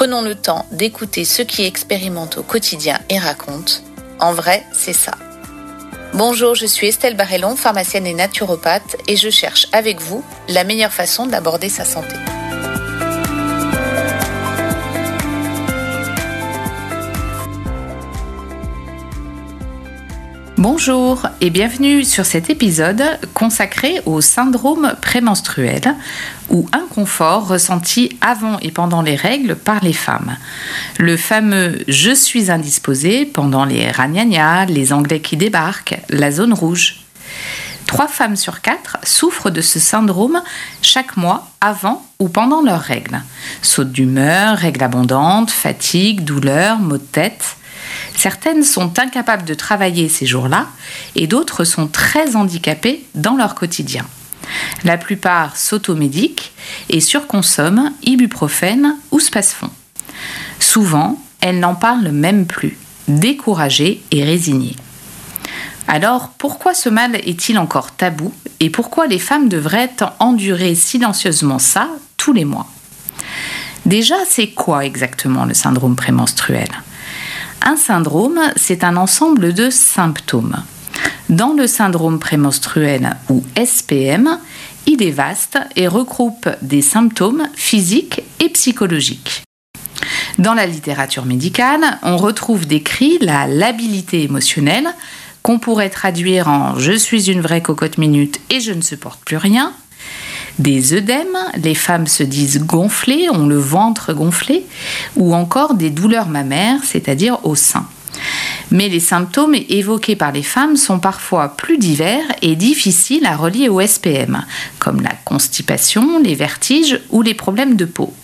Prenons le temps d'écouter ceux qui expérimentent au quotidien et racontent. En vrai, c'est ça. Bonjour, je suis Estelle Barrellon, pharmacienne et naturopathe, et je cherche avec vous la meilleure façon d'aborder sa santé. Bonjour et bienvenue sur cet épisode consacré au syndrome prémenstruel ou inconfort ressenti avant et pendant les règles par les femmes. Le fameux je suis indisposée pendant les ragnagnas, les anglais qui débarquent, la zone rouge. Trois femmes sur quatre souffrent de ce syndrome chaque mois avant ou pendant leurs règles. Saute d'humeur, règles abondantes, fatigue, douleur, maux de tête. Certaines sont incapables de travailler ces jours-là et d'autres sont très handicapées dans leur quotidien. La plupart s'automédiquent et surconsomment ibuprofène ou spasfon. Souvent, elles n'en parlent même plus, découragées et résignées. Alors, pourquoi ce mal est-il encore tabou et pourquoi les femmes devraient endurer silencieusement ça tous les mois? Déjà, c'est quoi exactement le syndrome prémenstruel? Un syndrome, c'est un ensemble de symptômes. Dans le syndrome prémenstruel ou SPM, il est vaste et regroupe des symptômes physiques et psychologiques. Dans la littérature médicale, on retrouve décrit la labilité émotionnelle, qu'on pourrait traduire en je suis une vraie cocotte minute et je ne supporte plus rien, des œdèmes, les femmes se disent gonflées, ont le ventre gonflé, ou encore des douleurs mammaires, c'est-à-dire au sein. Mais les symptômes évoqués par les femmes sont parfois plus divers et difficiles à relier au SPM, comme la constipation, les vertiges ou les problèmes de peau.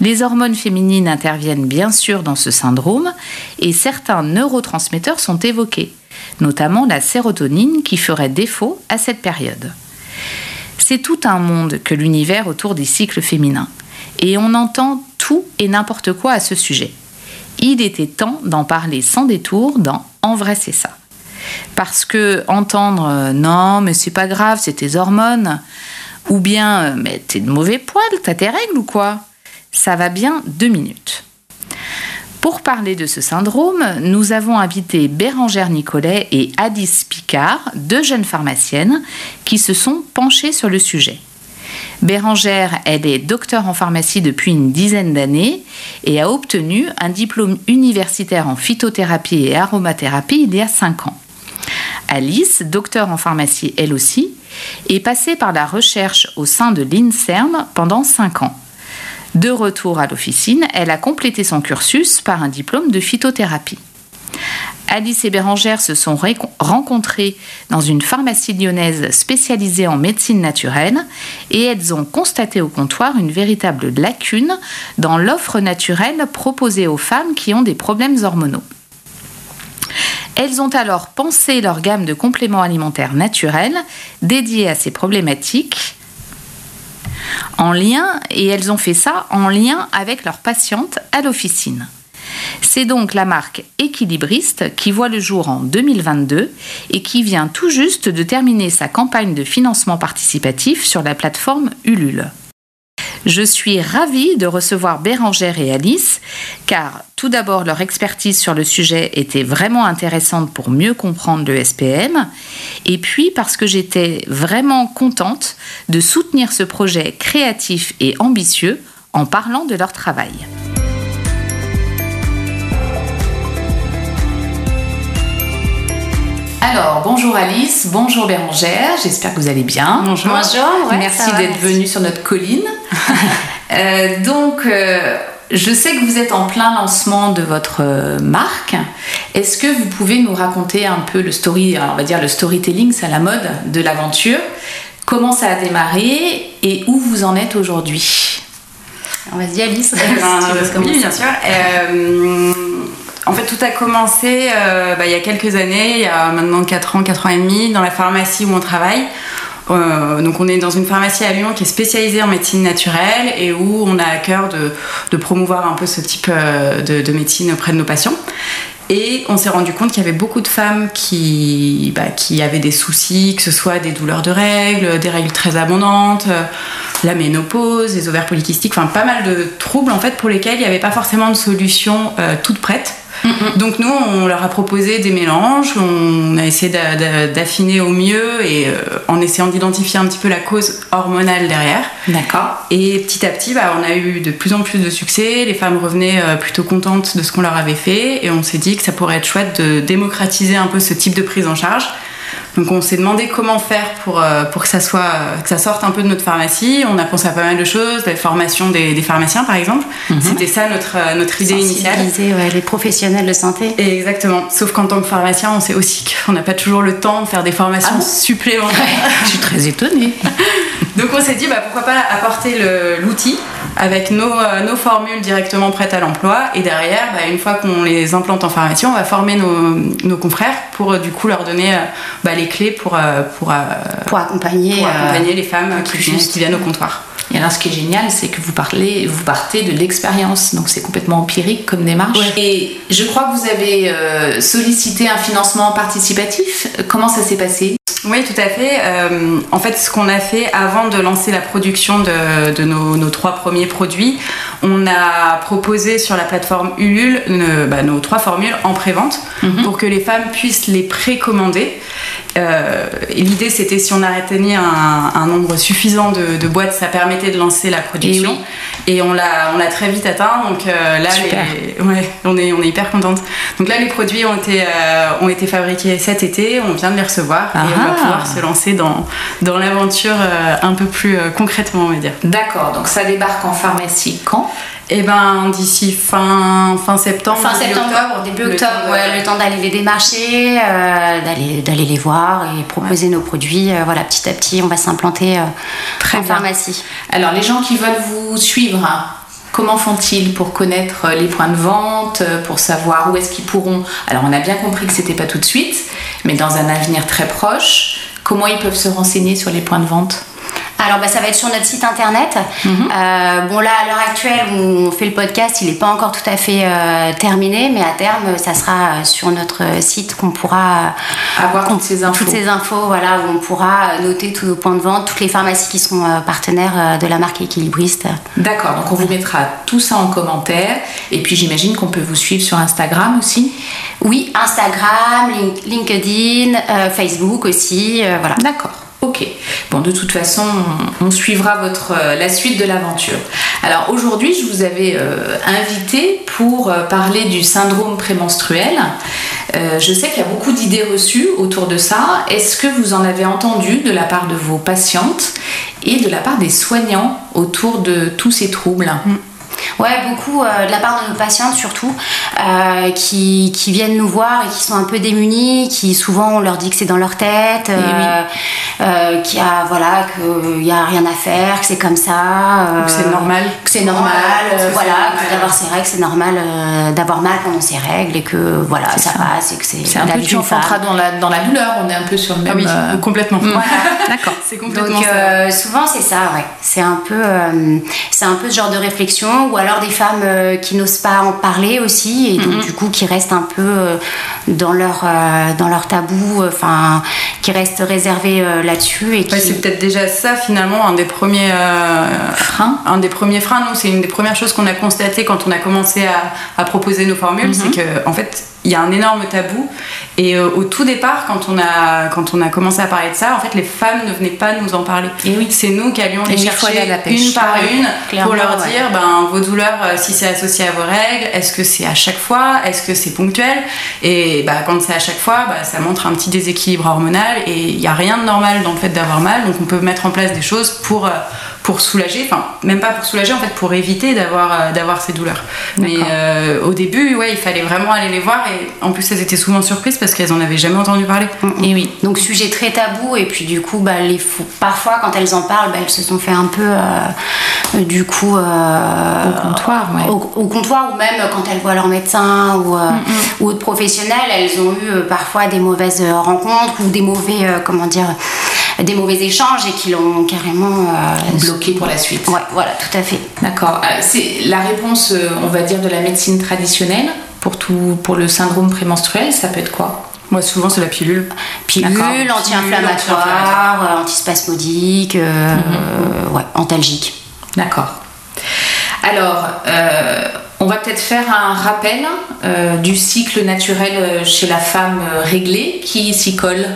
Les hormones féminines interviennent bien sûr dans ce syndrome et certains neurotransmetteurs sont évoqués, notamment la sérotonine qui ferait défaut à cette période. C'est tout un monde que l'univers autour des cycles féminins. Et on entend tout et n'importe quoi à ce sujet. Il était temps d'en parler sans détour dans En vrai c'est ça. Parce que entendre euh, non mais c'est pas grave, c'est tes hormones, ou bien euh, mais t'es de mauvais poil, t'as tes règles ou quoi? Ça va bien deux minutes. Pour parler de ce syndrome, nous avons invité Bérangère Nicolet et Alice Picard, deux jeunes pharmaciennes, qui se sont penchées sur le sujet. Bérangère, elle est docteur en pharmacie depuis une dizaine d'années et a obtenu un diplôme universitaire en phytothérapie et aromathérapie il y a cinq ans. Alice, docteur en pharmacie elle aussi, est passée par la recherche au sein de l'INSERM pendant cinq ans. De retour à l'officine, elle a complété son cursus par un diplôme de phytothérapie. Alice et Bérangère se sont rencontrées dans une pharmacie lyonnaise spécialisée en médecine naturelle et elles ont constaté au comptoir une véritable lacune dans l'offre naturelle proposée aux femmes qui ont des problèmes hormonaux. Elles ont alors pensé leur gamme de compléments alimentaires naturels dédiés à ces problématiques en lien, et elles ont fait ça en lien avec leurs patientes à l'officine. C'est donc la marque Équilibriste qui voit le jour en 2022 et qui vient tout juste de terminer sa campagne de financement participatif sur la plateforme Ulule. Je suis ravie de recevoir Bérangère et Alice, car tout d'abord leur expertise sur le sujet était vraiment intéressante pour mieux comprendre le SPM, et puis parce que j'étais vraiment contente de soutenir ce projet créatif et ambitieux en parlant de leur travail. Alors, bonjour Alice, bonjour Bérangère, j'espère que vous allez bien. Bonjour. bonjour merci d'être venue sur notre colline. Euh, donc, euh, je sais que vous êtes en plein lancement de votre euh, marque. Est-ce que vous pouvez nous raconter un peu le story, on va dire le storytelling, c'est à la mode de l'aventure Comment ça a démarré et où vous en êtes aujourd'hui? Vas-y Alice. Eh ben, si tu veux oui, bien sûr. En fait, tout a commencé euh, bah, il y a quelques années, il y a maintenant 4 ans, 4 ans et demi, dans la pharmacie où on travaille. Euh, donc on est dans une pharmacie à Lyon qui est spécialisée en médecine naturelle et où on a à cœur de, promouvoir un peu ce type euh, de, de médecine auprès de nos patients. Et on s'est rendu compte qu'il y avait beaucoup de femmes qui, bah, avaient des soucis, que ce soit des douleurs de règles, des règles très abondantes, la ménopause, les ovaires polykystiques, enfin pas mal de troubles en fait pour lesquels il n'y avait pas forcément de solution euh, toute prête. Donc nous, on leur a proposé des mélanges, on a essayé d'a- d'a- d'affiner au mieux et euh, en essayant d'identifier un petit peu la cause hormonale derrière. D'accord. Et petit à petit, bah, on a eu de plus en plus de succès. Les femmes revenaient euh, plutôt contentes de ce qu'on leur avait fait. Et on s'est dit que ça pourrait être chouette de démocratiser un peu ce type de prise en charge. Donc on s'est demandé comment faire pour, euh, pour que, ça soit, que ça sorte un peu de notre pharmacie. On a pensé à pas mal de choses, la formation des, des pharmaciens par exemple. C'était ça notre, euh, notre idée initiale. Ouais, les professionnels de santé. Et exactement. Sauf qu'en tant que pharmacien, on sait aussi qu'on n'a pas toujours le temps de faire des formations Ah bon supplémentaires. Je suis très étonnée. Donc on s'est dit bah, pourquoi pas apporter l'outil avec nos, euh, nos formules directement prêtes à l'emploi et derrière bah, une fois qu'on les implante en pharmacie on va former nos, nos confrères pour euh, du coup leur donner euh, bah, les clés pour, euh, pour, euh, Pour accompagner. pour euh, accompagner les femmes qui plus viennent, juste. qui viennent au comptoir. Et alors, ce qui est génial, c'est que vous parlez, vous partez de l'expérience, donc c'est complètement empirique comme démarche. Et je crois que vous avez euh, sollicité un financement participatif. Comment ça s'est passé? Oui, tout à fait. Euh, en fait, ce qu'on a fait avant de lancer la production de, de nos, nos trois premiers produits, on a proposé sur la plateforme Ulule bah, nos trois formules en pré-vente pour que les femmes puissent les précommander. Euh, L'idée, c'était si on atteignait un, un nombre suffisant de, de boîtes, ça permettait de lancer la production. Et, on l'a, on l'a très vite atteint. Donc euh, là, les- ouais, on est, on est hyper contente. Donc là, les produits ont été, euh, ont été fabriqués cet été. On vient de les recevoir et on va Ah. Pouvoir se lancer dans, dans l'aventure euh, un peu plus euh, concrètement, on va dire. D'accord, donc ça débarque en pharmacie quand? Et ben d'ici fin, fin septembre, Fin septembre, début le octobre, temps de- ouais, le temps d'aller les démarcher, euh, d'aller d'aller les voir et proposer nos produits. euh, voilà, petit à petit, on va s'implanter euh, en bien. pharmacie. Alors, les gens qui veulent vous suivre, hein, comment font-ils pour connaître les points de vente, pour savoir où est-ce qu'ils pourront? Alors, on a bien compris que c'était pas tout de suite, mais dans un avenir très proche, comment ils peuvent se renseigner sur les points de vente? Alors, bah, ça va être sur notre site internet. Euh, bon, là, à l'heure actuelle où on fait le podcast, il n'est pas encore tout à fait euh, terminé, mais à terme, ça sera euh, sur notre site qu'on pourra Avoir toutes ces infos. toutes ces infos, voilà, où on pourra noter tous nos points de vente, toutes les pharmacies qui sont partenaires de la marque équilibriste. D'accord, donc on vous mettra tout ça en commentaire. Et puis j'imagine qu'on peut vous suivre sur Instagram aussi. Oui, Instagram, Link- LinkedIn, euh, Facebook aussi, voilà. D'accord. Ok. Bon, de toute façon, on, suivra euh, la suite de l'aventure. Alors aujourd'hui, je vous avais euh, invité pour euh, parler du syndrome prémenstruel. Je sais qu'il y a beaucoup d'idées reçues autour de ça. Est-ce que vous en avez entendu de la part de vos patientes et de la part des soignants autour de tous ces troubles? Ouais, beaucoup euh, de la part de nos patientes surtout, euh, qui, qui viennent nous voir et qui sont un peu démunies, qui souvent on leur dit que c'est dans leur tête, euh, euh, qu'il y a voilà qu'il y a rien à faire, que c'est comme ça, euh, Que c'est normal. que c'est normal, euh, que voilà, normal. d'avoir ses règles, c'est normal euh, d'avoir mal pendant ses règles et que voilà ça, ça. passe et que c'est C'est un peu tu enfanteras dans la, dans la douleur, on est un peu sur le même... Ah oui, euh, complètement. D'accord. C'est complètement Donc ça. euh, souvent c'est ça, ouais. C'est un peu, euh, c'est un peu ce genre de réflexion, ou alors des femmes euh, qui n'osent pas en parler aussi, et donc du coup qui restent un peu euh, dans leur, euh, dans leur tabou, enfin qui restent réservées là-dessus et qui. Ouais, c'est peut-être déjà ça finalement un des premiers Freins. Un des premiers freins, nous, c'est une des premières choses qu'on a constaté quand on a commencé à, à proposer nos formules, c'est que en fait, il y a un énorme tabou. Et euh, au tout départ, quand on, a, quand on a commencé à parler de ça, en fait, les femmes ne venaient pas nous en parler. Et oui. C'est nous qui allions les chercher la pêche. une par Ouais, une clairement, pour leur ouais. dire ben, vos douleurs, euh, si c'est associé à vos règles, est-ce que c'est à chaque fois, est-ce que c'est ponctuel? Et bah, quand c'est à chaque fois, bah, ça montre un petit déséquilibre hormonal et il n'y a rien de normal dans le fait d'avoir mal, donc on peut mettre en place des choses pour, euh, pour soulager, enfin même pas pour soulager en fait pour éviter d'avoir euh, d'avoir ces douleurs. Mais euh, au début, ouais, il fallait vraiment aller les voir et en plus elles étaient souvent surprises parce qu'elles en avaient jamais entendu parler. Et oui. Donc sujet très tabou et puis du coup bah, les fou- parfois quand elles en parlent bah, elles se sont fait un peu euh, du coup euh, Au comptoir, ouais. au, au comptoir ou même quand elles voient leur médecin ou, euh, ou autres professionnels elles ont eu euh, parfois des mauvaises rencontres ou des mauvais euh, comment dire des mauvais échanges et qui l'ont carrément euh, Bloqué pour la suite. ouais voilà tout à fait D'accord. Euh, C'est la réponse, euh, on va dire, de la médecine traditionnelle pour tout, pour le syndrome prémenstruel. Ça peut être quoi? Moi souvent c'est la pilule. pilule D'accord. anti-inflammatoire antispasmodique euh, ouais antalgique D'accord. Alors, euh, on va peut-être faire un rappel euh, du cycle naturel chez la femme réglée qui s'y colle.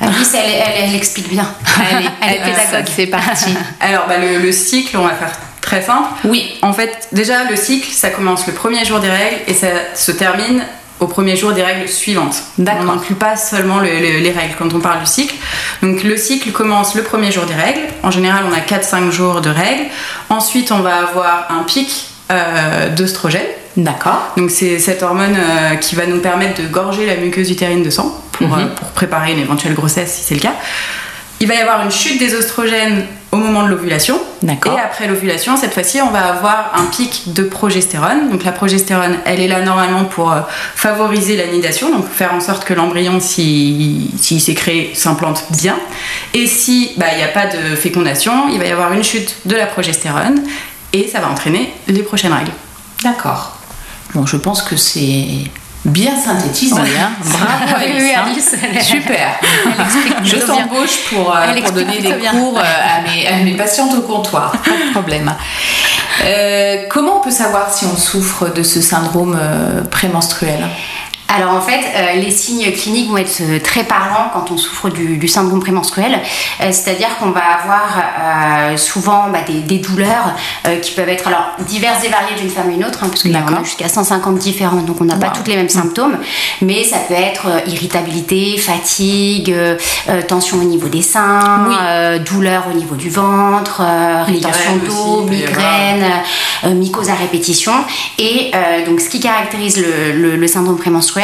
Alice, elle, elle, elle explique bien. Elle est euh, pédagogue. C'est parti. Alors bah, le, le cycle, on va faire très simple. Oui. En fait, déjà le cycle, ça commence le premier jour des règles et ça se termine au premier jour des règles suivantes. D'accord. On n'inclut pas seulement le- le- les règles quand on parle du cycle. Donc le cycle commence le premier jour des règles. En général, on a 4-5 jours de règles. Ensuite, on va avoir un pic euh, d'œstrogène. D'accord. Donc c'est cette hormone euh, qui va nous permettre de gorger la muqueuse utérine de sang pour, Mhm. euh, pour préparer une éventuelle grossesse si c'est le cas. Il va y avoir une chute des oestrogènes au moment de l'ovulation. D'accord. Et après l'ovulation, cette fois-ci, on va avoir un pic de progestérone. Donc la progestérone, elle est là normalement pour euh, favoriser la nidation, donc faire en sorte que l'embryon, s'il s'il s'est créé, s'implante bien. Et si bah, il n'y a pas de fécondation, il va y avoir une chute de la progestérone et ça va entraîner les prochaines règles. D'accord. Bon, je pense que c'est bien synthétisé. hein. Bravo Oui, Alice. oui, hein. Alice, Super. Je t'embauche pour, euh, pour donner des bien. cours euh, à, mes, à mes patientes au comptoir. Pas de problème. Euh, comment on peut savoir si on souffre de ce syndrome prémenstruel? Alors en fait, euh, les signes cliniques vont être euh, très parlants quand on souffre du, du syndrome prémenstruel. Euh, C'est-à-dire qu'on va avoir euh, souvent bah, des, des douleurs qui peuvent être alors diverses et variées d'une femme à une autre, hein, parce qu'il y en a jusqu'à 150 différents, donc on n'a pas tous les mêmes symptômes. Mais ça peut être irritabilité, fatigue, tension au niveau des seins, Oui. douleur au niveau du ventre, rétention d'eau, migraine, mycose à répétition. Et donc, ce qui caractérise le, le- le syndrome prémenstruel,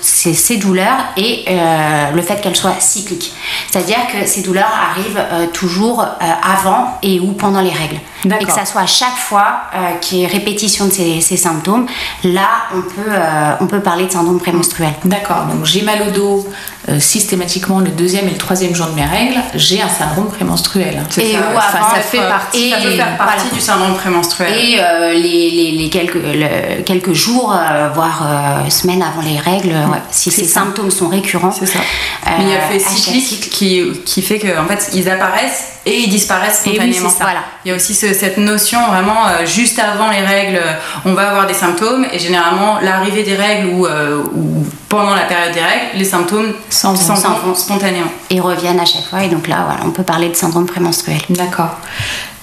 c'est ces douleurs et euh, le fait qu'elles soient cycliques. C'est-à-dire que ces douleurs arrivent euh, toujours euh, avant et ou pendant les règles. Et que ça soit à chaque fois qu'il y ait répétition de ces, ces symptômes, là, on peut, on peut parler de syndrome prémenstruel. D'accord, donc j'ai mal au dos euh, systématiquement le deuxième et le troisième jour de mes règles, j'ai un syndrome prémenstruel. C'est Et ça, ou Enfin, avant, ça fait partie. ça peut faire partie voilà. du syndrome prémenstruel. Et euh, les, les- les quelques, le- quelques jours, euh, voire euh, semaines avant les règles, ouais, si ces ça. symptômes sont récurrents. C'est ça. euh, Mais il y a à fait cyclique cycle. qui, qui fait que en fait ils apparaissent et ils disparaissent oui, spontanément. Voilà. Il y a aussi ce- cette notion vraiment euh, juste avant les règles, euh, on va avoir des symptômes et généralement l'arrivée des règles ou, euh, ou pendant la période des règles, les symptômes Vont. spontanément. Et reviennent à chaque fois. Et donc là, voilà, on peut parler de syndrome prémenstruel. D'accord.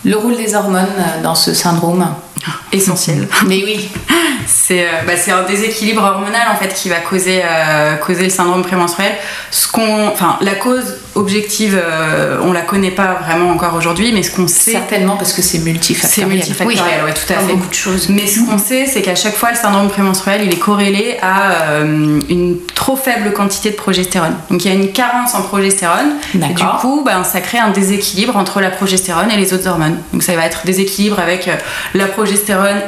Le rôle des hormones euh, dans ce syndrome Essentiel. Mais oui, C'est euh, bah, c'est un déséquilibre hormonal en fait qui va causer, euh, causer le syndrome prémenstruel. Ce enfin, la cause objective, euh, on la connaît pas vraiment encore aujourd'hui, mais ce qu'on sait, certainement parce que c'est c'est multifactoriel. multifactoriel, ouais, tout à fait. beaucoup de choses. Mais ce qu'on sait, c'est qu'à chaque fois, le syndrome prémenstruel, il est corrélé à euh, une trop faible quantité de progestérone. Donc il y a une carence en progestérone. Et du coup, ben, ça crée un déséquilibre entre la progestérone et les autres hormones. Donc ça va être déséquilibre avec la progestérone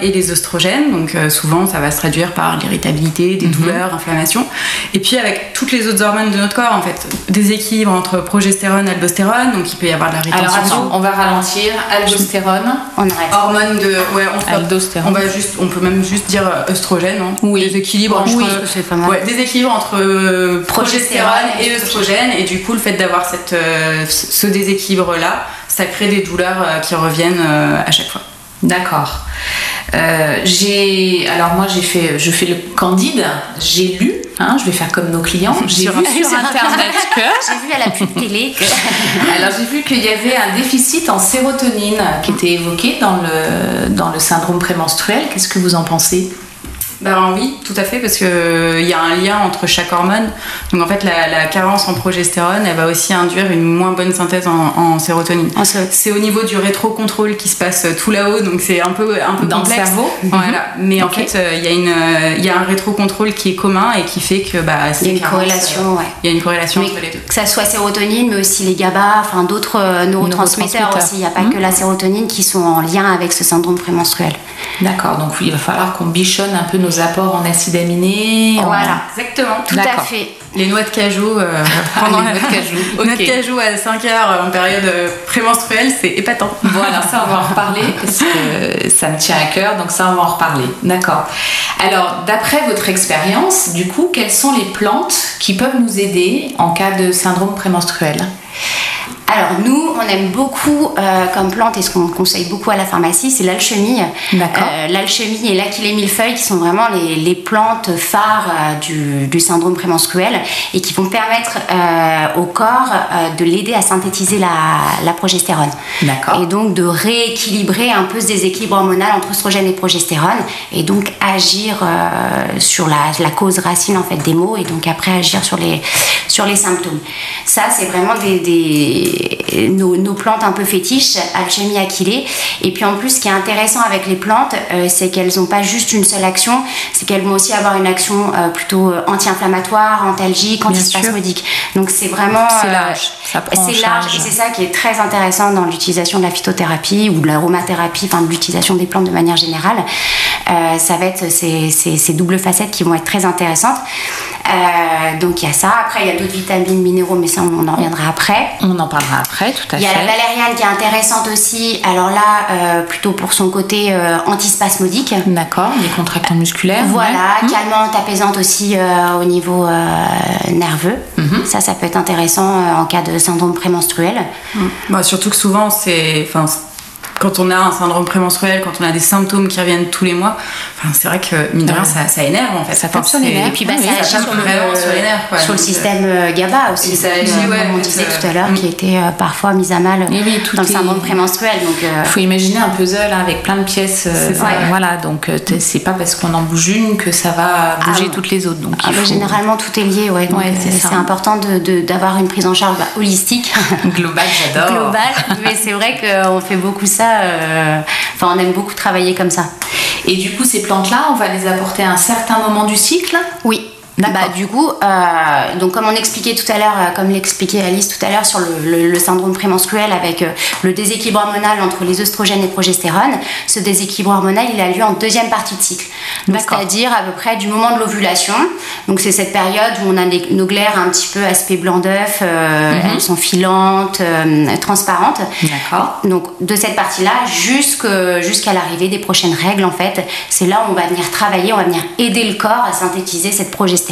et les oestrogènes. Donc euh, souvent, ça va se traduire par l'irritabilité, Mhm. des douleurs, inflammation. Et puis avec toutes les autres hormones de notre corps, en fait, déséquilibre entre progestérone, albostérone. Donc il peut y avoir de la rétention. Alors attends, on va ralentir. Aldostérone, On arrête. Hormones de. Ouais, on aldostérone. on va juste, on peut même juste dire euh, œstrogène, hein. Oui. déséquilibre entre, pense que c'est pas mal. ouais, déséquilibre entre euh, progestérone et œstrogène, et du coup le fait d'avoir cette, euh, ce déséquilibre là, ça crée des douleurs qui reviennent à chaque fois. D'accord. Euh, j'ai alors moi j'ai fait je fais le candide j'ai lu hein, je vais faire comme nos clients j'ai vu sur sur internet que J'ai vu à la pub télé que. alors j'ai vu qu'il y avait un déficit en sérotonine qui était évoqué dans le dans le syndrome prémenstruel qu'est-ce que vous en pensez? Ben oui, tout à fait, parce qu'il il y a un lien entre chaque hormone. Donc en fait, la, la carence en progestérone, elle va aussi induire une moins bonne synthèse en, en sérotonine. En C'est au niveau du rétrocontrôle qui se passe tout là-haut, donc c'est un peu, un peu Dans le cerveau Voilà. Mais en fait, euh, il y, a une, euh, il y a un rétrocontrôle qui est commun et qui fait que bah, Il y a une corrélation, euh, ouais. Il y a une corrélation Mais entre les deux. que ça soit sérotonine, mais aussi les GABA, enfin d'autres euh, neurotransmetteurs Neurotransmetteurs. aussi. Il n'y a pas que la sérotonine qui sont en lien avec ce syndrome prémenstruel. D'accord, donc il va falloir qu'on bichonne un peu nos apports en acides aminés. en- Voilà. Exactement. Tout à fait. Les noix de cajou euh, pendant les noix de cajou, Les noix de cajou à 5 heures en période euh, prémenstruelle, c'est épatant. Voilà, ça on va en reparler parce que ça me tient à cœur, donc ça on va en reparler. D'accord. Alors, d'après votre expérience, du coup, quelles sont les plantes qui peuvent nous aider en cas de syndrome prémenstruel? Alors nous, on aime beaucoup euh, comme plante et ce qu'on conseille beaucoup à la pharmacie, c'est l'alchimie. D'accord. Euh, l'alchimie et l'achillée millefeuille qui sont vraiment les, les plantes phares euh, du, du syndrome prémenstruel et qui vont permettre euh, au corps de l'aider à synthétiser la, la progestérone. D'accord. Et donc de rééquilibrer un peu ce déséquilibre hormonal entre oestrogène et progestérone et donc agir sur la, la cause racine en fait des maux et donc après agir sur les, sur les symptômes. Ça c'est vraiment des, des- nos, nos plantes un peu fétiches, alchimie achillée. Et puis en plus ce qui est intéressant avec les plantes euh, c'est qu'elles n'ont pas juste une seule action, c'est qu'elles vont aussi avoir une action euh, plutôt euh, anti-inflammatoire, antalgique, antispasmodique. Donc c'est vraiment... C'est large, C'est large et c'est ça qui est très intéressant dans l'utilisation de la phytothérapie ou de l'aromathérapie, enfin de l'utilisation des plantes de manière générale. Ça va être ces, ces- ces doubles facettes qui vont être très intéressantes. Euh, donc il y a ça. Après, il y a d'autres vitamines, minéraux, mais ça, on en reviendra après. On en parlera après, tout à Il y a la fait. valériane qui est intéressante aussi. Alors là, euh, plutôt pour son côté euh, antispasmodique. D'accord, les contractants musculaires. Voilà, ouais. calmante, apaisante aussi euh, au niveau euh, nerveux. Mhm. Ça, ça peut être intéressant euh, en cas de syndrome prémenstruel. Bah, surtout que souvent, c'est. Quand on a un syndrome prémenstruel, quand on a des symptômes qui reviennent tous les mois, enfin, c'est vrai que mine de rien, ça, ça énerve en fait. Ça tape sur les c'est- nerfs. Et puis bah, Oui, ça ça tape sur le, vraiment sur les nerfs, quoi. sur le Donc, système euh, GABA aussi, et ça comme, agit, ouais, comme on disait tout à l'heure, mm. qui était euh, parfois mise à mal Oui, tout dans le syndrome prémenstruel. Donc, euh, Il faut imaginer un puzzle hein, avec plein de pièces. Voilà, donc c'est pas parce qu'on en bouge une que ça va bouger Ah, toutes les autres. Donc ah, bah, faut- généralement, tout est lié. Ouais, c'est important d'avoir une prise en charge bah, holistique. global, j'adore. globale, mais c'est vrai qu'on fait beaucoup ça, euh, on aime beaucoup travailler comme ça. Et du coup, ces plantes-là, on va les apporter à un certain moment du cycle? Oui. Bah, du coup, euh, donc comme on expliquait tout à l'heure, euh, comme l'expliquait Alice tout à l'heure sur le, le- le syndrome prémenstruel avec euh, le déséquilibre hormonal entre les oestrogènes et progestérone, ce déséquilibre hormonal, il a lieu en deuxième partie de cycle. C'est-à-dire à peu près du moment de l'ovulation. Donc c'est cette période où on a les- nos glaires un petit peu aspect blanc d'œuf, euh, elles sont filantes, transparentes. Donc de cette partie-là jusqu'à l'arrivée des prochaines règles, en fait, c'est là où on va venir travailler, on va venir aider le corps à synthétiser cette progestérone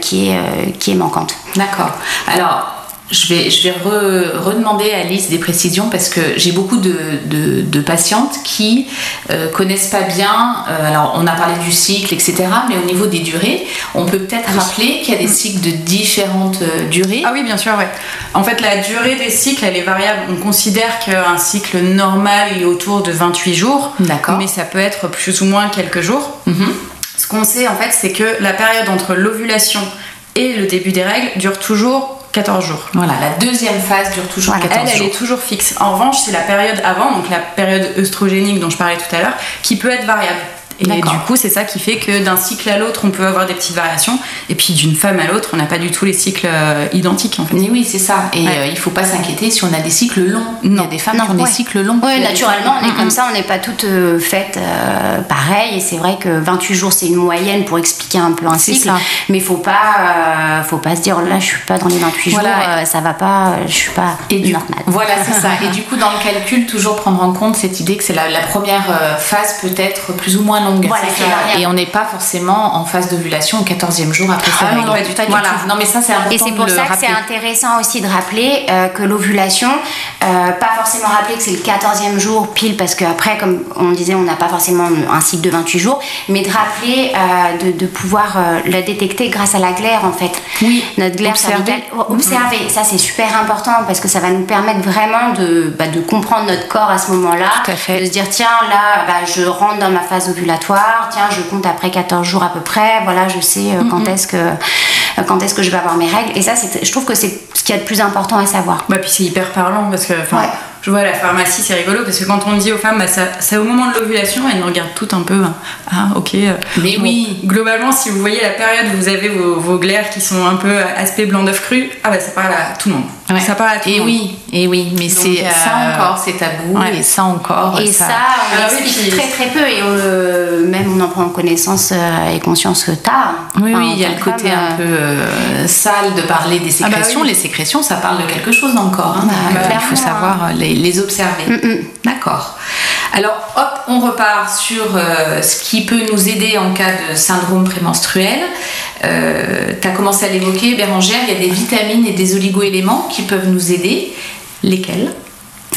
qui est, euh, qui est manquante. D'accord. Alors, je vais, je vais re- redemander à Alice des précisions parce que j'ai beaucoup de, de- de patientes qui euh, connaissent pas bien. euh, alors, on a parlé du cycle, etc. Mais au niveau des durées, on peut peut-être rappeler qu'il y a des cycles de différentes euh, durées. Ah oui, bien sûr, ouais. En fait, la durée des cycles, elle est variable. On considère qu'un cycle normal, il est autour de 28 jours. D'accord. Mais ça peut être plus ou moins quelques jours. Mhm. Ce qu'on sait, en fait, c'est que la période entre l'ovulation et le début des règles dure toujours 14 jours. Voilà, la deuxième phase dure toujours Voilà. 14 Elle, elle jours. est toujours fixe. En revanche, c'est la période avant, donc la période œstrogénique dont je parlais tout à l'heure, qui peut être variable. Et du coup, c'est ça qui fait que d'un cycle à l'autre, on peut avoir des petites variations. Et puis d'une femme à l'autre, on n'a pas du tout les cycles euh, identiques en fait. Mais oui, c'est ça. Et Ouais. euh, il faut pas s'inquiéter si on a des cycles longs. Il y a Non. des femmes Non, qui ont ouais. des cycles longs. Oui, des naturellement, on est femmes- comme ça, on n'est pas toutes euh, faites euh, pareil. Et c'est vrai que 28 jours, c'est une moyenne pour expliquer un peu un cycle. ça. Mais il faut pas, euh, faut pas se dire là, je suis pas dans les 28 Voilà. jours, euh, ça va pas, euh, je suis pas Et du normale. Voilà, c'est ça. Et du coup, dans le calcul, toujours prendre en compte cette idée que c'est la, la première euh, phase peut être plus ou moins longue. Voilà, C'est c'est variable. Et on n'est pas forcément en phase d'ovulation au 14e jour après sa Ah non, règle. pas du tout, Voilà. Non, mais ça, c'est important Et c'est pour ça que c'est intéressant aussi de rappeler euh, que l'ovulation, euh, pas forcément rappeler que c'est le 14e jour pile, parce qu'après, comme on disait, on n'a pas forcément un cycle de 28 jours, mais de rappeler euh, de, de pouvoir la détecter grâce à la glaire en fait. Oui, Notre glaire observer. Oh, Observer, ça c'est super important parce que ça va nous permettre vraiment de, bah, de comprendre notre corps à ce moment-là. Tout à fait. De se dire, tiens, là, bah, je rentre dans ma phase ovulatoire ovulatoire. Tiens, je compte après 14 jours à peu près. Voilà, je sais euh, quand est-ce que euh, quand est-ce que je vais avoir mes règles. Et ça, c'est, je trouve que c'est ce qu'il y a de plus important à savoir. Bah, puis c'est hyper parlant parce que, Ouais. Je vois à la pharmacie, c'est rigolo parce que quand on dit aux femmes, bah, ça, c'est au moment de l'ovulation, elles nous regardent toutes un peu. hein. Ah, ok. euh, Mais oui. Globalement, si vous voyez la période où vous avez vos, vos glaires qui sont un peu aspect blanc d'œuf cru, ah bah ça parle à tout le monde. Ouais. Ça parle à tout et le monde. oui, et oui, mais c'est euh, ça encore, c'est tabou, ouais. et ça encore. Et ça, on Ah oui, l'explique puis- très très peu et euh, même on en prend connaissance euh, et conscience tard. Oui, Enfin, oui, il y a le côté un euh, peu euh, sale de parler des Ah bah sécrétions. oui. Les sécrétions, ça parle de quelque chose encore. hein. Bah, Donc, euh, il faut savoir euh, les, les observer. D'accord. Alors, hop, on repart sur euh, ce qui peut nous aider en cas de syndrome prémenstruel. Euh, tu as commencé à l'évoquer, Bérangère, il y a des vitamines et des oligoéléments qui peuvent nous aider. Lesquels?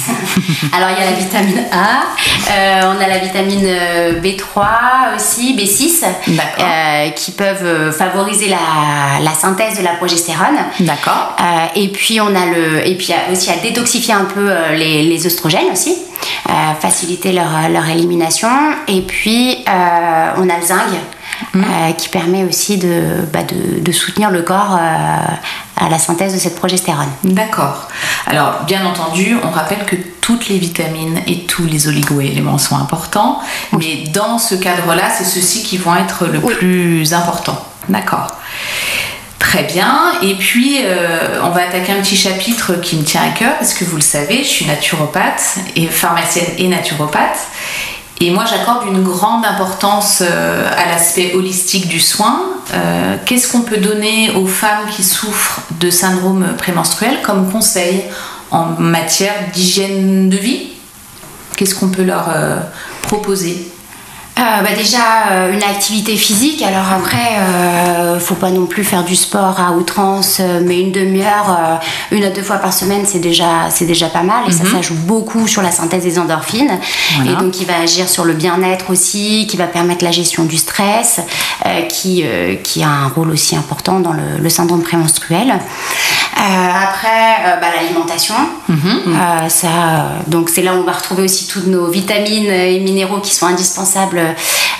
Alors il y a la vitamine A, euh, on a la vitamine euh, B3 aussi, B6, D'accord. euh, qui peuvent favoriser la, la synthèse de la progestérone. D'accord. Et puis on a le, et puis aussi à détoxifier un peu les, les oestrogènes aussi, euh, faciliter leur, leur élimination. Et puis euh, on a le zinc. Euh, qui permet aussi de, bah, de, de soutenir le corps euh, à la synthèse de cette progestérone. D'accord. Alors, bien entendu, on rappelle que toutes les vitamines et tous les oligo-éléments sont importants, mais dans ce cadre-là, c'est ceux-ci qui vont être le plus important. D'accord. Très bien. Et puis, euh, on va attaquer un petit chapitre qui me tient à cœur, parce que vous le savez, je suis naturopathe et pharmacienne et naturopathe. Et moi, j'accorde une grande importance euh, à l'aspect holistique du soin. Euh, Qu'est-ce qu'on peut donner aux femmes qui souffrent de syndrome prémenstruel comme conseil en matière d'hygiène de vie? Qu'est-ce qu'on peut leur euh, proposer? Euh, bah déjà euh, une activité physique. Alors après, euh, faut pas non plus faire du sport à outrance, euh, mais une demi-heure, une à deux fois par semaine, c'est déjà c'est déjà pas mal. Et ça, ça joue beaucoup sur la synthèse des endorphines. Voilà. Et donc, il va agir sur le bien-être aussi, qui va permettre la gestion du stress, qui qui a un rôle aussi important dans le, le syndrome prémenstruel. Après, bah, l'alimentation. Euh, ça, donc c'est là où on va retrouver aussi toutes nos vitamines et minéraux qui sont indispensables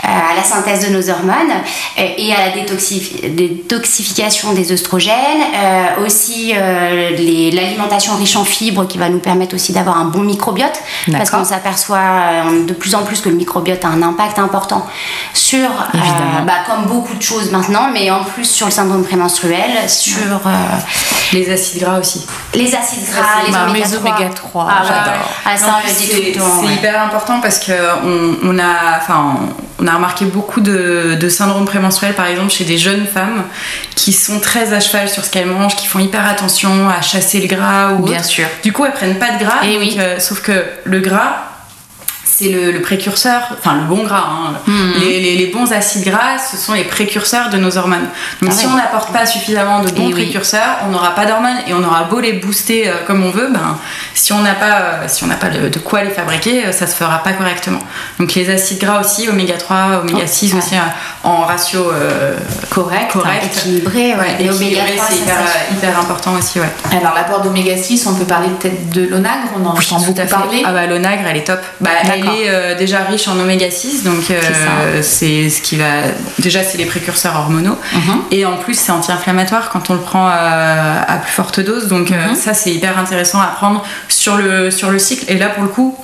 à la synthèse de nos hormones euh, et à la détoxif- détoxification des oestrogènes. Euh, aussi euh, l'alimentation riche en fibres qui va nous permettre aussi d'avoir un bon microbiote parce qu'on s'aperçoit euh, de plus en plus que le microbiote a un impact important sur, euh, bah, comme beaucoup de choses maintenant, mais en plus sur le syndrome prémenstruel, sur euh, Les acides gras aussi. les acides gras, les Bah, oméga mes 3. oméga 3, Ah, ouais. j'adore. Ah, c'est le temps. c'est ouais. hyper important parce que on, on a, enfin, on a remarqué beaucoup de, de syndrome prémenstruel, par exemple, chez des jeunes femmes qui sont très à cheval sur ce qu'elles mangent, qui font hyper attention à chasser le gras ou Bien autre. sûr. Du coup, elles prennent pas de gras. Eh donc, oui. euh, sauf que le gras, c'est le, le précurseur, enfin le bon gras. hein. Mhm. Les, les- les bons acides gras, ce sont les précurseurs de nos hormones. Donc Ah si ouais. on n'apporte pas suffisamment de bons Eh oui. précurseurs, on n'aura pas d'hormones et on aura beau les booster euh, comme on veut, ben, si on n'a pas, euh, si on n'a pas de, de quoi les fabriquer, euh, ça se fera pas correctement. Donc les acides gras aussi, oméga 3, oméga 6 ouais. aussi en ratio euh, Correct. correct. Équilibré, ouais. Ouais, Et oméga équilibré, 3, c'est hyper, important aussi, ouais. Alors, l'apport d'oméga 6, on peut parler peut-être de l'onagre, on en entend Tout beaucoup parler. Ah bah l'onagre elle est top. Bah elle. Est euh, déjà riche en oméga 6 donc euh, C'est ce qui va déjà c'est les précurseurs hormonaux Mhm. et en plus c'est anti-inflammatoire quand on le prend euh, à plus forte dose donc Mhm. ça c'est hyper intéressant à prendre sur le sur le cycle et là pour le coup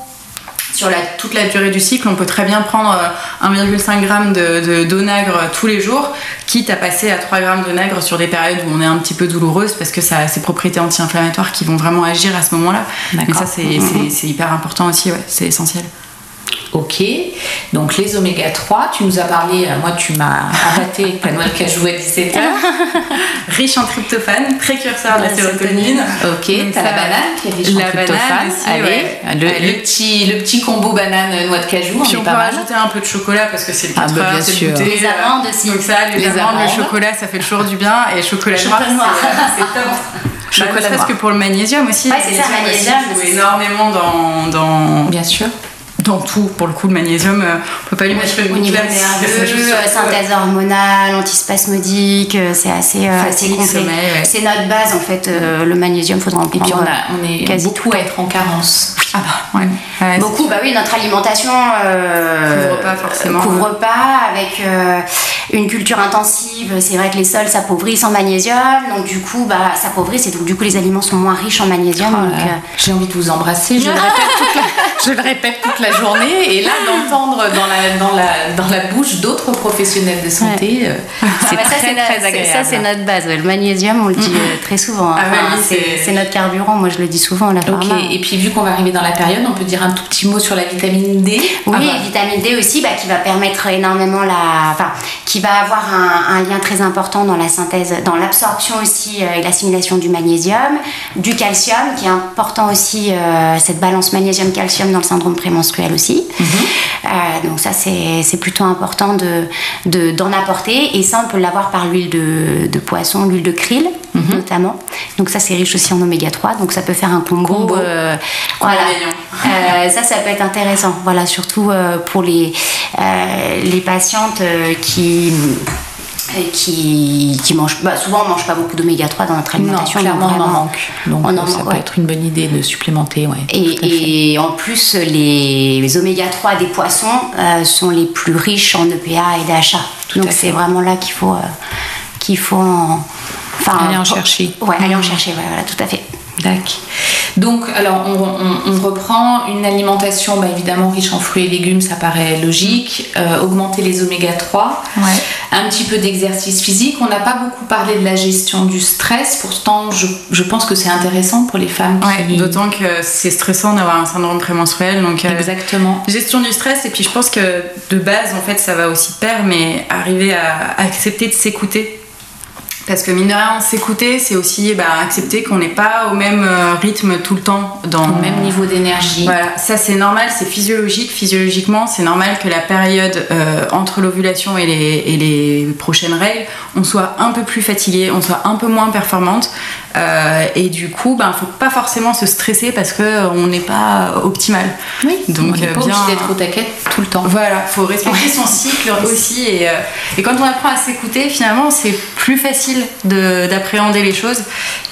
sur la, toute la durée du cycle, on peut très bien prendre euh, 1,5 g de, d'onagre tous les jours, quitte à passer à 3 g d'onagre sur des périodes où on est un petit peu douloureuse parce que ça a ses propriétés anti-inflammatoires qui vont vraiment agir à ce moment-là. D'accord. ça, c'est, c'est hyper important aussi, ouais, c'est essentiel. Ok, donc les oméga 3, tu nous as parlé, euh, moi tu m'as arrêté avec ta noix de cajou à 17h. Riche en tryptophane, précurseur de la La sérotonine. Ok, t'as la banane qui est riche la en tryptophane. banane aussi, Allez, ouais. le, Allez. le petit, le petit combo banane-noix de cajou, on Puis est on peut pas mal. rajouter un peu de chocolat parce que c'est le Ah 4 bah, heures, bien c'est le goûter. Les amandes aussi. Donc ça, les, Les amandes, amandes. le chocolat, ça fait toujours du bien. Et chocolat, noir, c'est- top. Chocolat Chocolat noir. que pour le magnésium aussi. Ouais, c'est ça, magnésium, joue énormément dans, dans, Bien sûr. Dans tout. Pour le coup, le magnésium, euh, on peut pas lui mettre Au une niveau nerveux, euh, synthèse hormonale, antispasmodique, euh, c'est assez, euh, assez Fatigue, complet. sommeil, ouais. C'est notre base en fait, euh, le magnésium, faudra en Et prendre. puis on, a, on est quasi beaucoup tout à être en carence. Ah bah, ouais. Ouais, Beaucoup, bah oui, notre alimentation euh, Couvre pas forcément. couvre pas avec euh, une culture intensive. C'est vrai que les sols s'appauvrissent en magnésium, donc du coup, bah, s'appauvrissent et donc du coup les aliments sont moins riches en magnésium. Oh là, euh, J'ai envie de vous embrasser, je le, répète toute la, je le répète toute la journée. Et là, d'entendre dans la, dans, la, dans la bouche d'autres professionnels de santé, euh, c'est Ah bah très, c'est notre- très agréable. Ça, c'est notre base. ouais. Le magnésium, on le dit euh, très souvent. hein. Ah Enfin, oui, c'est notre carburant. Moi, je le dis souvent, la et puis vu qu'on va arriver dans la période, on peut dire un tout petit mot sur la vitamine D? Oui, Ah bah, vitamine D aussi, bah, qui va permettre énormément la, enfin, qui va avoir un, un lien très important dans la synthèse, dans l'absorption aussi euh, et l'assimilation du magnésium, du calcium, qui est important aussi euh, cette balance magnésium-calcium dans le syndrome prémenstruel aussi. Euh, donc ça, c'est c'est plutôt important de de- d'en apporter. Et ça, on peut l'avoir par l'huile de, de poisson, l'huile de krill notamment. Donc ça, c'est riche aussi en oméga 3. Donc ça peut faire un combo. Combo. voilà. Ça, ça peut être intéressant. Voilà, surtout pour les, les patientes euh, qui. euh, Qui, qui bah, souvent on mange pas beaucoup d'oméga 3 dans notre non, alimentation clairement, on en manque. Donc on en euh, ça manque, peut ouais. être une bonne idée de supplémenter. Ouais, et, et en plus, les, les oméga 3 des poissons euh, sont les plus riches en EPA et DHA. Donc c'est vraiment là qu'il faut, euh, qu'il faut en, Aller en chercher. Ouais, aller en Mhm. chercher, ouais, voilà, tout à fait. D'accord. Donc, alors, on, on- on reprend une alimentation bah, évidemment riche en fruits et légumes, ça paraît logique. Euh, augmenter les oméga 3. Ouais. Un petit peu d'exercice physique. On n'a pas beaucoup parlé de la gestion du stress. Pourtant, je, je pense que c'est intéressant pour les femmes qui. Ouais, d'autant que c'est stressant d'avoir un syndrome prémenstruel. Donc, euh, Exactement. gestion du stress, et puis je pense que de base, en fait, ça va aussi de pair, mais arriver à accepter de s'écouter. Parce que mine de rien, s'écouter, c'est aussi bah, accepter qu'on n'est pas au même euh, rythme tout le temps. Dans Au même niveau d'énergie. Voilà, ça c'est normal, c'est physiologique. Physiologiquement, c'est normal que la période euh, entre l'ovulation et les, et les prochaines règles, on soit un peu plus fatigué, on soit un peu moins performante. Euh, et du coup, ben, faut pas forcément se stresser parce qu'on n'est pas optimal. Oui. Donc, on n'est euh, pas bien- obligé d'être au taquet tout le temps. Voilà, faut respecter son cycle aussi. Et, et quand on apprend à s'écouter, finalement, c'est plus facile de- d'appréhender les choses.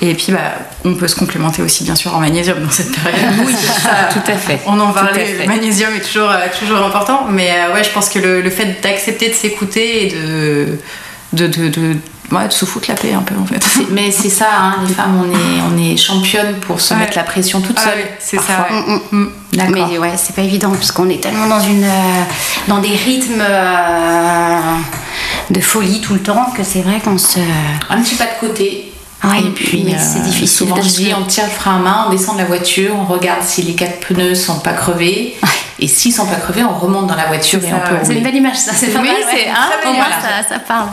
Et puis, bah, on peut se complémenter aussi, bien sûr, en magnésium dans cette période. Oui, Ça, tout à fait. On en parlait, le magnésium est toujours, euh, toujours important. Mais euh, ouais, je pense que le, le fait d'accepter de s'écouter et de, de, de, de- ouais, de se foutre la paix un peu, en fait. Mais c'est ça, hein, les femmes, on est, on est championnes pour se Ouais. mettre la pression toute Ah seule. ouais, c'est ça. ouais. Mm, mm. D'accord. Mais ouais, c'est pas évident parce qu'on est tellement dans une euh, dans des rythmes euh, de folie tout le temps que c'est vrai qu'on se Un petit pas de côté. Ouais, et puis, mais euh, c'est difficile Souvent, je dis, on tire le frein à main, on descend de la voiture, on regarde si les quatre pneus sont pas crevés. Et s'ils sont pas crevés, on remonte dans la voiture C'est et ça, on peut ouais. c'est une belle image ça, c'est Oui, c'est- ouais. hein, voilà. image, ça, ça parle.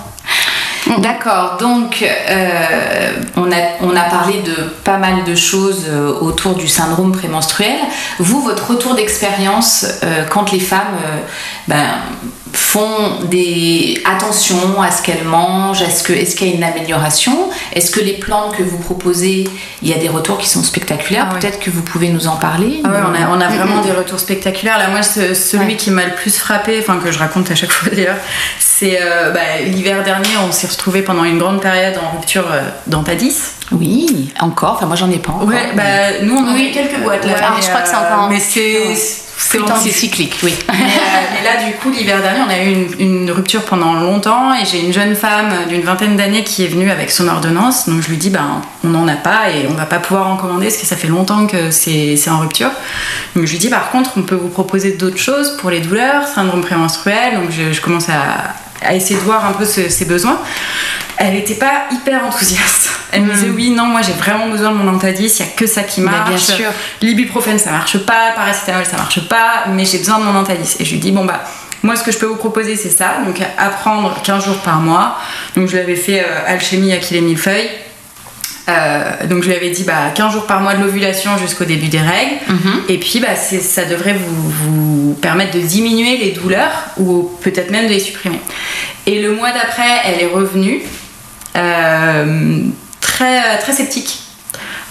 D'accord, donc euh, on, a, on a parlé de pas mal de choses euh, autour du syndrome prémenstruel. Vous, votre retour d'expérience euh, quand les femmes euh, ben, font des attention à ce qu'elles mangent, est-ce qu'il y a une amélioration? Est-ce que les plantes que vous proposez, il y a des retours qui sont spectaculaires? Ah ouais. Peut-être que vous pouvez nous en parler Ah ouais, on a, on a vraiment des retours spectaculaires. Là, moi, ce- celui Ouais. qui m'a le plus frappé, enfin que je raconte à chaque fois d'ailleurs, c'est euh, bah, l'hiver dernier, on s'est retrouvés pendant une grande période en rupture euh, d'Anpadis. Oui, encore? Enfin, moi, j'en ai pas encore. Ouais, bah, nous, on a eu quelques boîtes là. Mais, je crois que c'est euh, encore en- Mais c'est. C'est cyclique, oui. mais, euh, mais là, du coup, l'hiver dernier, on a eu une, une rupture pendant longtemps et j'ai une jeune femme d'une vingtaine d'années qui est venue avec son ordonnance. Donc je lui dis, ben, on n'en a pas et on va pas pouvoir en commander parce que ça fait longtemps que c'est c'est en rupture. Donc je lui dis, par contre, on peut vous proposer d'autres choses pour les douleurs, syndrome prémenstruel. Donc je, je commence à, à essayer de voir un peu ce- ses besoins. Elle n'était pas hyper enthousiaste. Elle me disait, oui, non, moi j'ai vraiment besoin de mon Antadis, il n'y a que ça qui Bah, marche. bien sûr. L'ibuprofène ça marche pas, paracétamol ça marche pas, mais j'ai besoin de mon Antadis. Et je lui dis bon bah moi ce que je peux vous proposer c'est ça, donc à prendre 15 jours par mois. Donc je lui avais fait euh, alchimie à les millefeuilles. Euh, donc je lui avais dit bah 15 jours par mois de l'ovulation jusqu'au début des règles. Mhm. Et puis bah, ça devrait vous, vous permettre de diminuer les douleurs ou peut-être même de les supprimer. Et le mois d'après, elle est revenue euh, très, très sceptique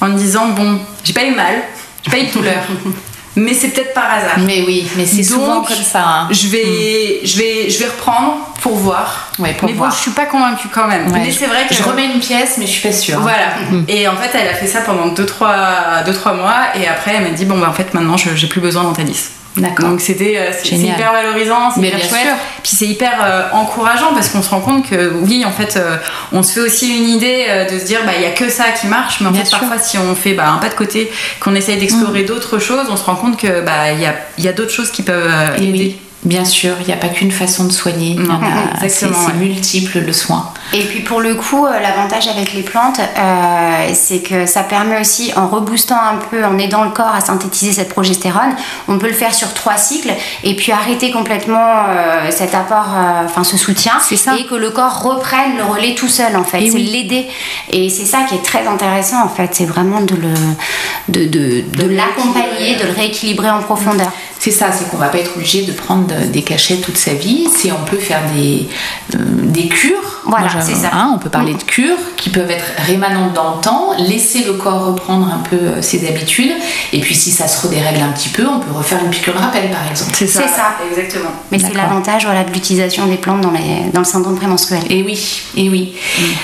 en me disant bon, j'ai pas eu mal, j'ai pas eu de douleur. mais c'est peut-être par hasard. Mais oui, mais c'est souvent comme ça. hein. Je vais, je vais, je vais reprendre pour voir. Ouais, pour mais voir. bon, je suis pas convaincue quand même. Ouais, mais c'est vrai que Je remets une pièce, mais je suis pas sûre. hein. Voilà. Et en fait, elle a fait ça pendant 2-3 mois. Et après, elle m'a dit Bon, bah en fait, maintenant, je- j'ai plus besoin d'Antalis. D'accord. Donc c'était euh, hyper valorisant, c'est hyper bien chouette. sûr. Puis c'est hyper euh, encourageant parce qu'on se rend compte que oui, en fait, euh, on se fait aussi une idée euh, de se dire bah il y a que ça qui marche, mais en Bien fait sûr. parfois si on fait bah, un pas de côté, qu'on essaye d'explorer Mm. d'autres choses, on se rend compte que bah il y a, y a d'autres choses qui peuvent aider. oui, bien sûr, il n'y a pas qu'une façon de soigner. Il y en Non, a- c'est multiple le soin. Et puis pour le coup, euh, l'avantage avec les plantes, euh, c'est que ça permet aussi, en reboostant un peu, en aidant le corps à synthétiser cette progestérone, on peut le faire sur trois cycles et puis arrêter complètement euh, cet apport, euh, enfin ce soutien, C'est ça. et que le corps reprenne le relais tout seul en fait. Et C'est oui. l'aider. Et c'est ça qui est très intéressant en fait, c'est vraiment de le, de, de, de l'accompagner, de le rééquilibrer en profondeur. C'est ça, c'est qu'on va pas être obligé de prendre des cachets toute sa vie. C'est on peut faire des, euh, des cures. Voilà, c'est ça. hein, on peut parler de cures qui peuvent être rémanentes dans le temps, laisser le corps reprendre un peu euh, ses habitudes. Et puis si ça se redérègle un petit peu, on peut refaire une piqûre de rappel par exemple. C'est ça. C'est ça. Exactement. Mais c'est l'avantage voilà, de l'utilisation des plantes dans, les, dans le syndrome prémenstruel. Et oui, et oui.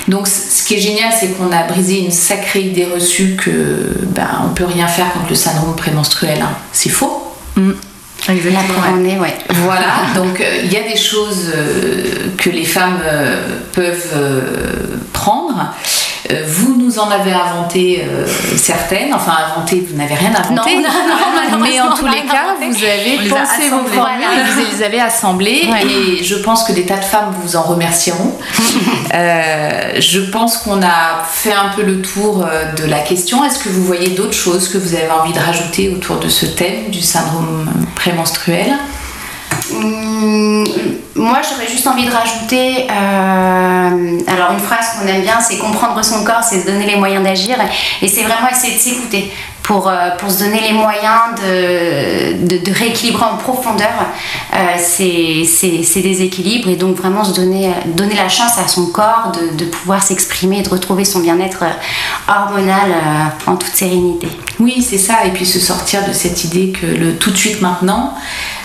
Donc c- ce qui est génial, c'est qu'on a brisé une sacrée idée reçue que ben, on peut rien faire contre le syndrome prémenstruel. hein. C'est faux. La Exactement. est, ouais. Voilà, donc euh, il y a des choses euh, que les femmes euh, peuvent prendre. Euh, vous nous en avez inventé euh, certaines, enfin inventé, vous n'avez rien inventé, Non, non, mais en tous les cas, inventé. vous avez pensé vos formules, Voilà. vous les avez assemblées, Ouais. et je pense que des tas de femmes vous en remercieront. Euh, je pense qu'on a fait un peu le tour de la question. Est-ce que vous voyez d'autres choses que vous avez envie de rajouter autour de ce thème du syndrome prémenstruel? Moi, j'aurais juste envie de rajouter, euh, alors une phrase qu'on aime bien, c'est comprendre son corps, c'est se donner les moyens d'agir, et c'est vraiment essayer de s'écouter pour, euh, pour se donner les moyens de, de, de rééquilibrer en profondeur euh, ces, ces, ces déséquilibres, et donc vraiment se donner, donner la chance à son corps de, de pouvoir s'exprimer et de retrouver son bien-être euh, hormonal en toute sérénité. Oui, c'est ça, et puis se sortir de cette idée que le tout de suite maintenant,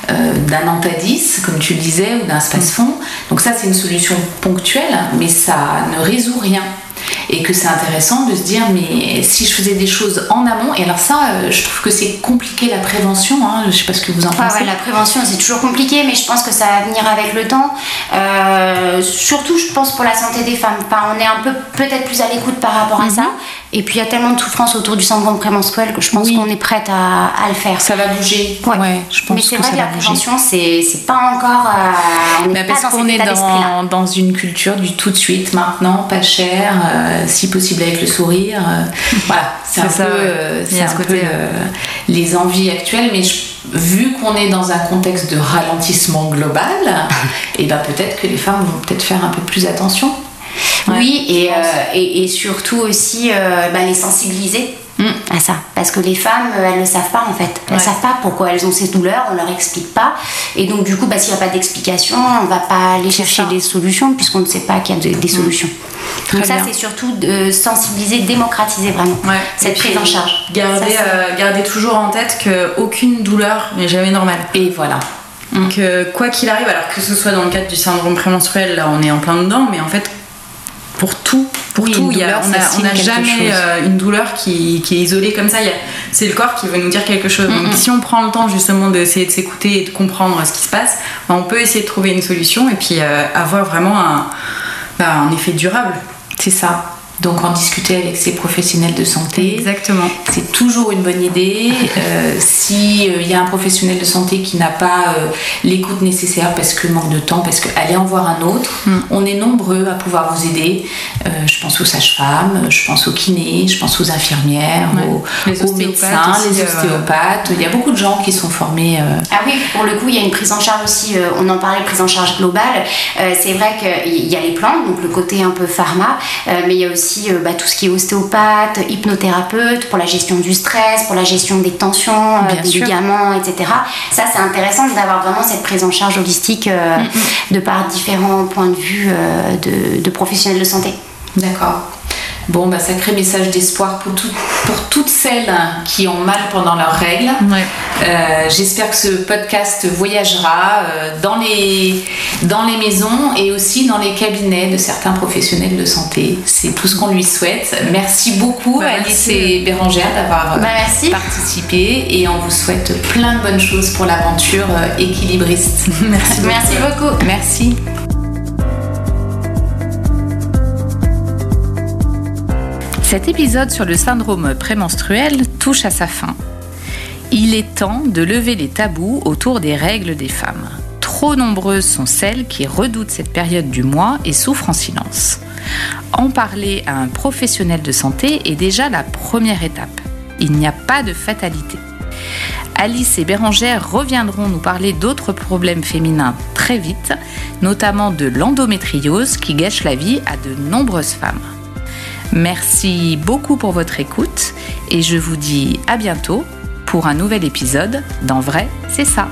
euh, d'un antadis, comme tu le disais, ou d'un space-fond, donc ça c'est une solution ponctuelle, mais ça ne résout rien. Et que c'est intéressant de se dire, mais si je faisais des choses en amont, et alors ça, euh, je trouve que c'est compliqué la prévention, hein, je sais pas ce que vous en pensez. ouais, la prévention, c'est toujours compliqué, mais je pense que ça va venir avec le temps. Euh, surtout, je pense, pour la santé des femmes. Enfin, on est un peu peut-être plus à l'écoute par rapport à ça. Et puis, il y a tellement de souffrance autour du syndrome prémenstruel que je pense Oui. qu'on est prête à, à le faire. Ça va bouger. Ouais. je pense mais c'est que vrai ça que la prévention, c'est pas encore. euh, on Bah, pas parce dans qu'on est dans, dans une culture du tout de suite, maintenant, pas cher, euh, si possible avec le sourire. euh, voilà, c'est un C'est ça, peu, ouais. euh, un ce peu côté, le- les envies actuelles. Mais je- vu qu'on est dans un contexte de ralentissement global, et ben peut-être que les femmes vont peut-être faire un peu plus attention. Oui, et, euh, et, et surtout aussi euh, bah, les sensibiliser à ça. Parce que les femmes, euh, elles ne savent pas en fait. Elles ne Ouais. savent pas pourquoi elles ont ces douleurs, on leur explique pas. Et donc, du coup, bah, s'il n'y a pas d'explication, on ne va pas aller chercher des solutions puisqu'on ne sait pas qu'il y a de- des solutions. Très donc, ça, c'est surtout de sensibiliser, démocratiser vraiment Ouais. cette puis, prise en charge. Ça, euh, garder toujours en tête qu'aucune douleur n'est jamais normale. Et voilà. Que quoi qu'il arrive, alors que ce soit dans le cadre du syndrome prémenstruel, là on est en plein dedans, mais en fait, pour tout, pour Oui, tout, une y a- on n'a jamais chose. euh, une douleur qui, qui est isolée comme ça. C'est le corps qui veut nous dire quelque chose. Donc si on prend le temps justement d'essayer de s'écouter et de comprendre ce qui se passe, ben, on peut essayer de trouver une solution et puis euh, avoir vraiment un, ben, un effet durable. C'est ça. Donc en discuter avec ses professionnels de santé. Exactement. C'est toujours une bonne idée. Euh, si il y a un professionnel de santé qui n'a pas euh, l'écoute nécessaire parce que manque de temps, parce que allez en voir un autre. Mm. On est nombreux à pouvoir vous aider. Euh, je pense aux sages-femmes, je pense aux kinés, je pense aux infirmières, Ouais. aux, Les aux ostéopathes médecins, aussi, les euh, ostéopathes. Il y a beaucoup de gens qui sont formés. euh, Ah oui, pour le coup, il y a une prise en charge aussi, euh, on en parlait, prise en charge globale. Euh, c'est vrai qu'il y a les plantes, donc le côté un peu pharma, euh, mais il y a aussi euh, bah, tout ce qui est ostéopathe, hypnothérapeute, pour la gestion du stress, pour la gestion des tensions, euh, des ligaments, etc. Ça, c'est intéressant d'avoir vraiment cette prise en charge holistique euh, de par différents points de vue de, de professionnels de santé. D'accord. Bon, bah, sacré message d'espoir pour, tout- pour toutes celles qui ont mal pendant leurs règles. Euh, J'espère que ce podcast voyagera euh, dans, les, dans les maisons et aussi dans les cabinets de certains professionnels de santé. C'est tout ce qu'on lui souhaite. Merci beaucoup Bah, Alice et Bérangère d'avoir euh, Bah, merci. participé et on vous souhaite plein de bonnes choses pour l'aventure euh, équilibriste. Merci Merci beaucoup. Merci. Cet épisode sur le syndrome prémenstruel touche à sa fin. Il est temps de lever les tabous autour des règles des femmes. Trop nombreuses sont celles qui redoutent cette période du mois et souffrent en silence. En parler à un professionnel de santé est déjà la première étape. Il n'y a pas de fatalité. Alice et Bérangère reviendront nous parler d'autres problèmes féminins très vite, notamment de l'endométriose qui gâche la vie à de nombreuses femmes. Merci beaucoup pour votre écoute et je vous dis à bientôt pour un nouvel épisode dans Vrai, c'est ça.